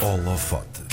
Holofote.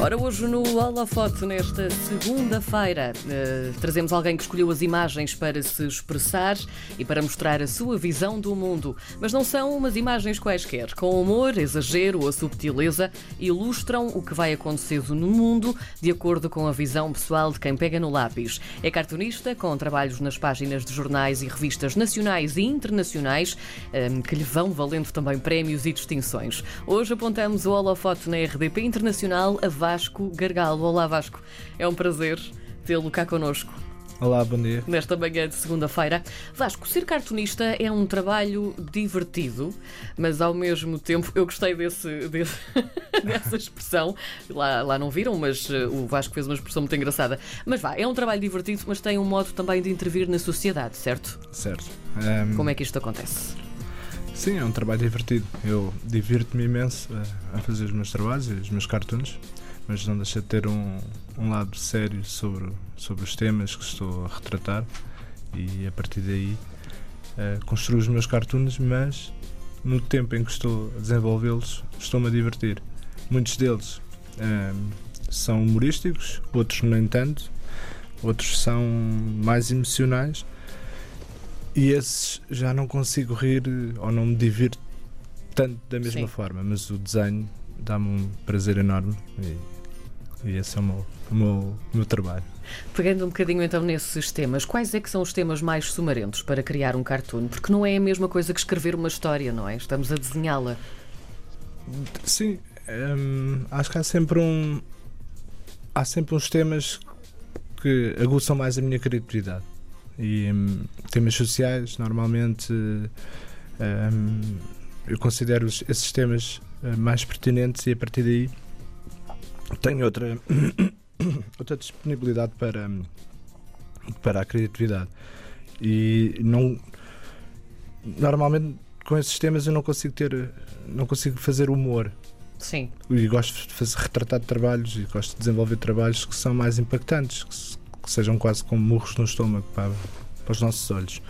Ora, hoje no Holofote, nesta segunda-feira, eh, trazemos alguém que escolheu as imagens para se expressar e para mostrar a sua visão do mundo. Mas não são umas imagens quaisquer. Com humor, exagero ou subtileza, ilustram o que vai acontecendo no mundo de acordo com a visão pessoal de quem pega no lápis. É cartunista, com trabalhos nas páginas de jornais e revistas nacionais e internacionais, eh, que lhe vão valendo também prémios e distinções. Hoje apontamos o Holofote na RDP Internacional a Vasco Gargalo. Olá, Vasco. É um prazer tê-lo cá connosco. Olá, bom dia. Nesta manhã de segunda-feira. Vasco, ser cartunista é um trabalho divertido, mas ao mesmo tempo eu gostei desse, desse dessa expressão. Lá, lá não viram, mas uh, o Vasco fez uma expressão muito engraçada. Mas vá, é um trabalho divertido, mas tem um modo também de intervir na sociedade, certo? Certo. Um, Como é que isto acontece? Sim, é um trabalho divertido. Eu divirto-me imenso a, a fazer os meus trabalhos e os meus cartoons mas não deixa de ter um, um lado sério sobre, sobre os temas que estou a retratar e a partir daí uh, construo os meus cartoons, mas no tempo em que estou a desenvolvê-los estou-me a divertir. Muitos deles uh, são humorísticos, outros nem tanto, outros são mais emocionais e esses já não consigo rir ou não me divirto tanto da mesma Sim. forma, mas o desenho dá-me um prazer enorme e e esse é o meu, o meu, o meu trabalho. Pegando um bocadinho então nesses temas, quais é que são os temas mais sumarentos para criar um cartoon? Porque não é a mesma coisa que escrever uma história, não é? Estamos a desenhá-la. Sim, hum, acho que há sempre um. Há sempre uns temas que aguçam mais a minha criatividade. E hum, temas sociais, normalmente, hum, eu considero esses temas eh, mais pertinentes e a partir daí tenho outra, outra disponibilidade para, para a criatividade. E não. Normalmente com esses temas eu não consigo ter. não consigo fazer humor. Sim. E gosto de fazer, retratar trabalhos e gosto de desenvolver trabalhos que são mais impactantes, que, que sejam quase como murros no estômago para, para os nossos olhos.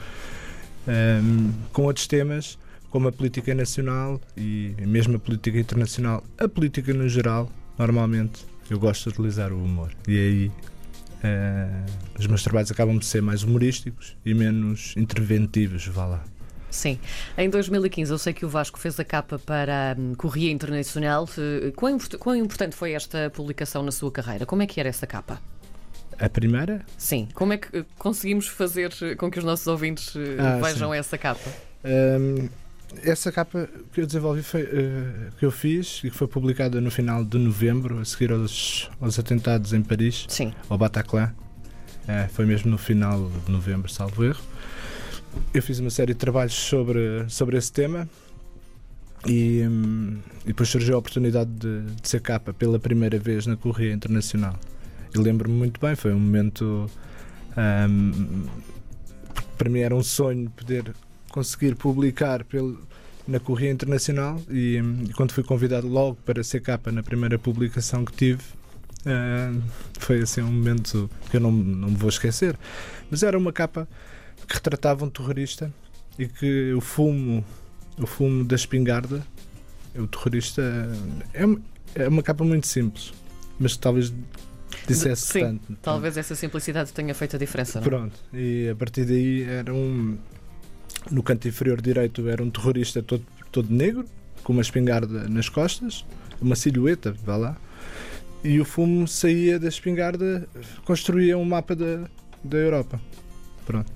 Um, com outros temas, como a política nacional e mesmo a política internacional, a política no geral, normalmente eu gosto de utilizar o humor. E aí uh, os meus trabalhos acabam de ser mais humorísticos e menos interventivos, vá lá. Sim. Em 2015, eu sei que o Vasco fez a capa para a um, Correia Internacional. Eh, quão, quão importante foi esta publicação na sua carreira? Como é que era essa capa? A primeira? Sim. Como é que conseguimos fazer com que os nossos ouvintes ah, vejam sim. essa capa? Um, essa capa que eu desenvolvi foi, uh, que eu fiz e que foi publicada no final de novembro, a seguir aos, aos atentados em Paris, Sim. ao Bataclan. Uh, foi mesmo no final de novembro, salvo erro. Eu fiz uma série de trabalhos sobre, sobre esse tema e, um, e depois surgiu a oportunidade de, de, ser capa pela primeira vez na Correia Internacional. E lembro-me muito bem, foi um momento. Um, para mim era um sonho poder conseguir publicar pelo, na Correia Internacional e, e, quando fui convidado logo para ser capa na primeira publicação que tive uh, foi assim um momento que eu não, não me vou esquecer mas era uma capa que retratava um terrorista e que o fumo o fumo da espingarda o terrorista é, é uma capa muito simples mas que talvez dissesse Sim, tanto. Talvez essa simplicidade tenha feito a diferença. Não? É? Pronto, e a partir daí era um, no canto inferior direito era um terrorista todo, todo negro, com uma espingarda nas costas, uma silhueta, vá lá. E o fumo saía da espingarda, construía um mapa da, da Europa. Pronto.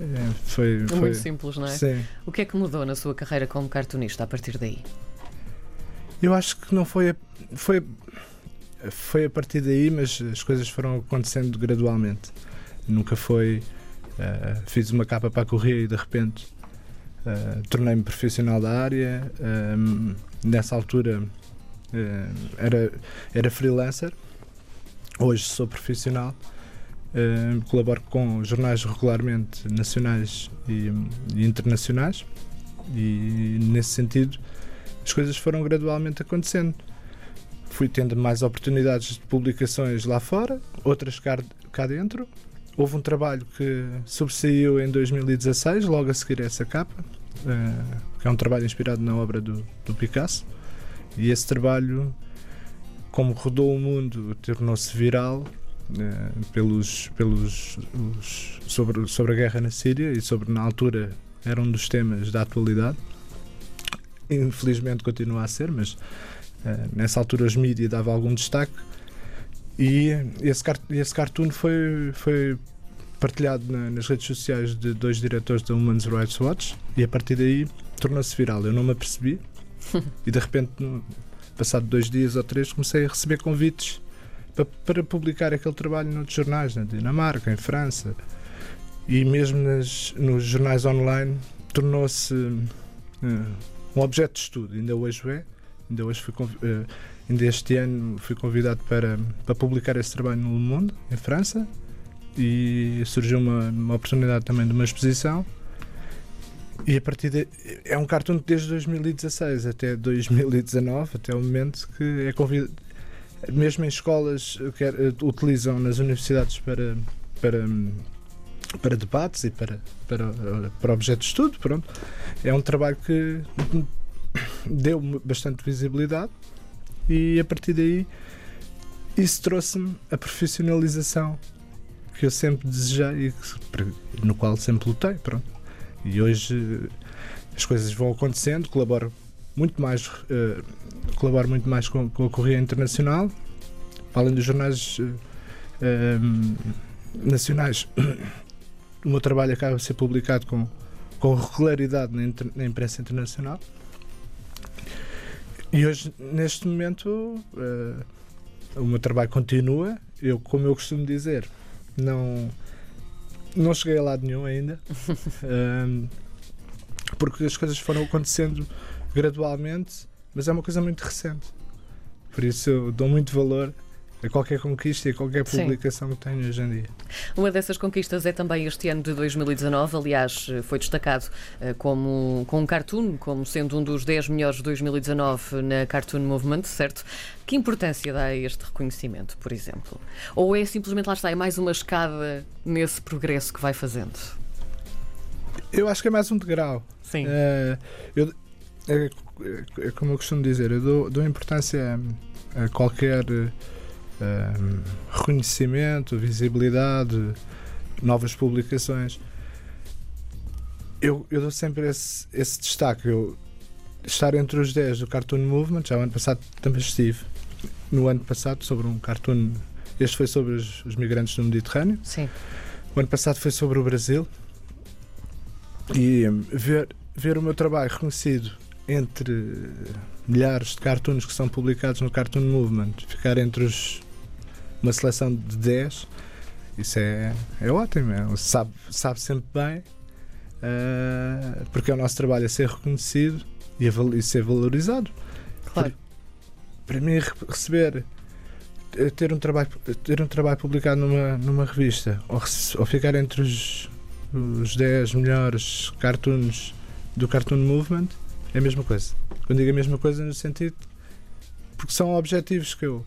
É, foi, é foi muito simples, não é? Sim. O que é que mudou na sua carreira como cartunista a partir daí? Eu acho que não foi a, foi foi a partir daí, mas as coisas foram acontecendo gradualmente. Nunca foi Uh, fiz uma capa para a e de repente uh, tornei-me profissional da área. Um, nessa altura uh, era, era freelancer, hoje sou profissional. colaboro com jornais regularmente nacionais e, e internacionais, e nesse sentido as coisas foram gradualmente acontecendo fui tendo mais oportunidades de publicações lá fora, outras cá, cá dentro, Houve um trabalho que sobressaiu em 2016, logo a seguir essa capa, uh, que é um trabalho inspirado na obra do, do Picasso. E esse trabalho, como rodou o mundo, tornou-se viral eh, pelos, pelos os, sobre, sobre a guerra na Síria e sobre, na altura, era um dos temas da atualidade. Infelizmente continua a ser, mas eh, nessa altura os mídias davam algum destaque. E esse, esse cartoon foi, foi partilhado na, nas redes sociais de dois diretores da Human Rights Watch e a partir daí tornou-se viral. Eu não me apercebi e de repente, no, passado dois dias ou três, comecei a receber convites para, para publicar aquele trabalho noutros jornais, na Dinamarca, em França e mesmo nas, nos jornais online tornou-se uh, um objeto de estudo. Ainda hoje é. Ainda hoje fui uh, ainda este ano fui convidado para, para publicar esse trabalho no Mundo, em França, e surgiu uma, uma oportunidade também de uma exposição. E a partir de, é um cartoon desde 2016 até 2019, até o momento que é convidado, mesmo em escolas que é, utilizam nas universidades para, para, para debates e para, para, para objetos de estudo. Pronto. É um trabalho que deu bastante visibilidade e a partir daí isso trouxe-me a profissionalização que eu sempre desejei e no qual sempre lutei. Pronto. E hoje as coisas vão acontecendo, colaboro muito mais, uh, colaboro muito mais com, com a Correia Internacional, além dos jornais uh, uh, nacionais. o meu trabalho acaba de ser publicado com, com regularidade na, na imprensa internacional. E hoje, neste momento, o meu trabalho continua. Eu, como eu costumo dizer, não, não cheguei a lado nenhum ainda. um, porque as coisas foram acontecendo gradualmente, mas é uma coisa muito recente. Por isso eu dou muito valor a qualquer conquista e a qualquer publicação Sim. que tenho hoje em dia. Uma dessas conquistas é também este ano de 2019, aliás, foi destacado uh, como, com um cartoon, como sendo um dos 10 melhores de 2019 na Cartoon Movement, certo? Que importância dá a este reconhecimento, por exemplo? Ou é simplesmente lá está, é mais uma escada nesse progresso que vai fazendo? Eu acho que é mais um degrau. Sim. Uh, eu, é, é, como eu costumo dizer, eu dou, dou importância a, a qualquer um, reconhecimento, visibilidade, novas publicações. Eu, eu dou sempre esse, esse destaque. Eu, estar entre os 10 do Cartoon Movement, já o ano passado também estive no ano passado sobre um cartoon. Este foi sobre os, os migrantes no Mediterrâneo. Sim. O ano passado foi sobre o Brasil. E hum, ver, ver o meu trabalho reconhecido entre milhares de cartoons que são publicados no Cartoon Movement, ficar entre os uma seleção de 10, isso é, é ótimo. É, sabe, sabe sempre bem, uh, porque é o nosso trabalho a ser reconhecido e, a, e ser valorizado. Claro. Para, para mim, receber eh, ter um trabalho ter um trabalho publicado numa numa revista ou, ou ficar entre os os 10 melhores cartoons do Cartoon Movement é a mesma coisa. Quando digo a mesma coisa no sentido porque são objetivos que eu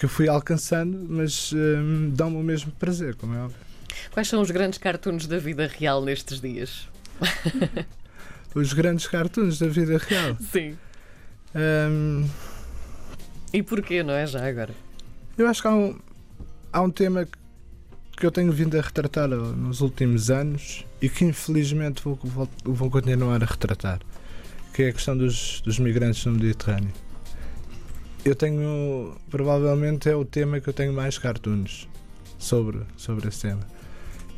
que eu fui alcançando, mas hum, dão-me o mesmo prazer, como é óbvio. Quais são os grandes cartoons da vida real nestes dias? os grandes cartoons da vida real? Sim. Hum, e porquê, não é? Já agora? Eu acho que há um, há um tema que eu tenho vindo a retratar nos últimos anos e que infelizmente vou, vou, vou continuar a retratar, que é a questão dos, dos migrantes no Mediterrâneo eu tenho. Provavelmente é o tema que eu tenho mais cartoons sobre, sobre esse tema.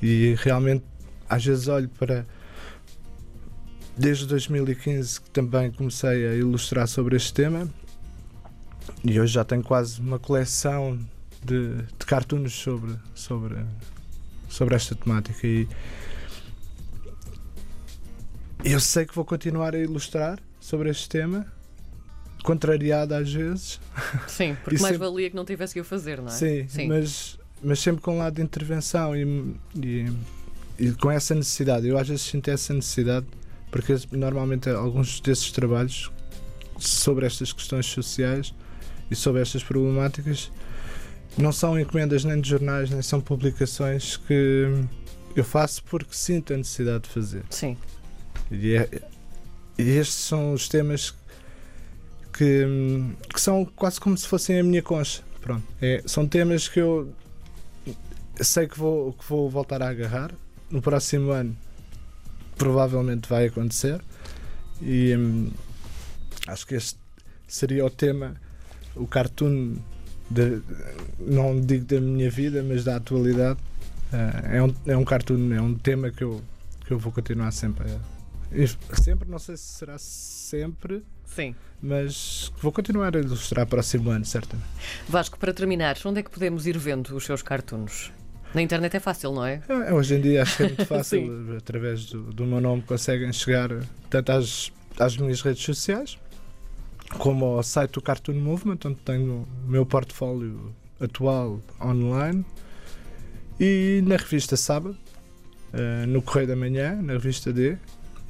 E realmente, às vezes, olho para. Desde 2015 que também comecei a ilustrar sobre este tema e hoje já tenho quase uma coleção de, de cartoons sobre, sobre, sobre esta temática. E eu sei que vou continuar a ilustrar sobre este tema contrariada às vezes. Sim, porque mais sempre... valia que não tivesse que o fazer, não é? Sim, Sim, Mas, mas sempre com um lado de intervenção e, e, e, com essa necessidade. Eu às vezes sinto essa necessidade porque normalmente alguns desses trabalhos sobre estas questões sociais e sobre estas problemáticas não são encomendas nem de jornais, nem são publicações que eu faço porque sinto a necessidade de fazer. Sim. E, é, e estes são os temas que, que são quase como se fossem a minha concha. Pronto. É, são temas que eu sei que vou, que vou voltar a agarrar. No próximo ano provavelmente vai acontecer. E hum, acho que este seria o tema, o cartoon, de, não digo da minha vida, mas da atualidade. Uh, é, um, é um cartoon, é um tema que eu, que eu vou continuar sempre a, sempre, não sei se será sempre. Sim. Mas vou continuar a ilustrar próximo ano, certamente. Vasco, para terminar, onde é que podemos ir vendo os seus cartoons? Na internet é fácil, não é? é hoje em dia acho que é muito fácil. através do, do, meu nome conseguem chegar tanto às, às minhas redes sociais como ao site do Cartoon Movement, onde tenho o meu portfólio atual online e na revista Sábado, uh, no Correio da Manhã, na revista D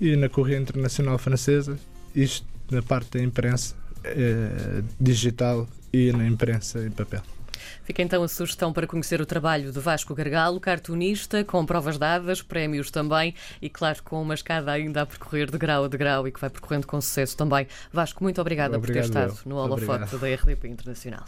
e na Correia Internacional Francesa, isto na parte da imprensa uh, digital e na imprensa em papel. Fica então a sugestão para conhecer o trabalho de Vasco Gargalo, cartunista, com provas dadas, prémios também e, claro, com uma escada ainda a percorrer de grau a de grau e que vai percorrendo com sucesso também. Vasco, muito obrigada Obrigado por ter estado eu. no holofote da RDP Internacional.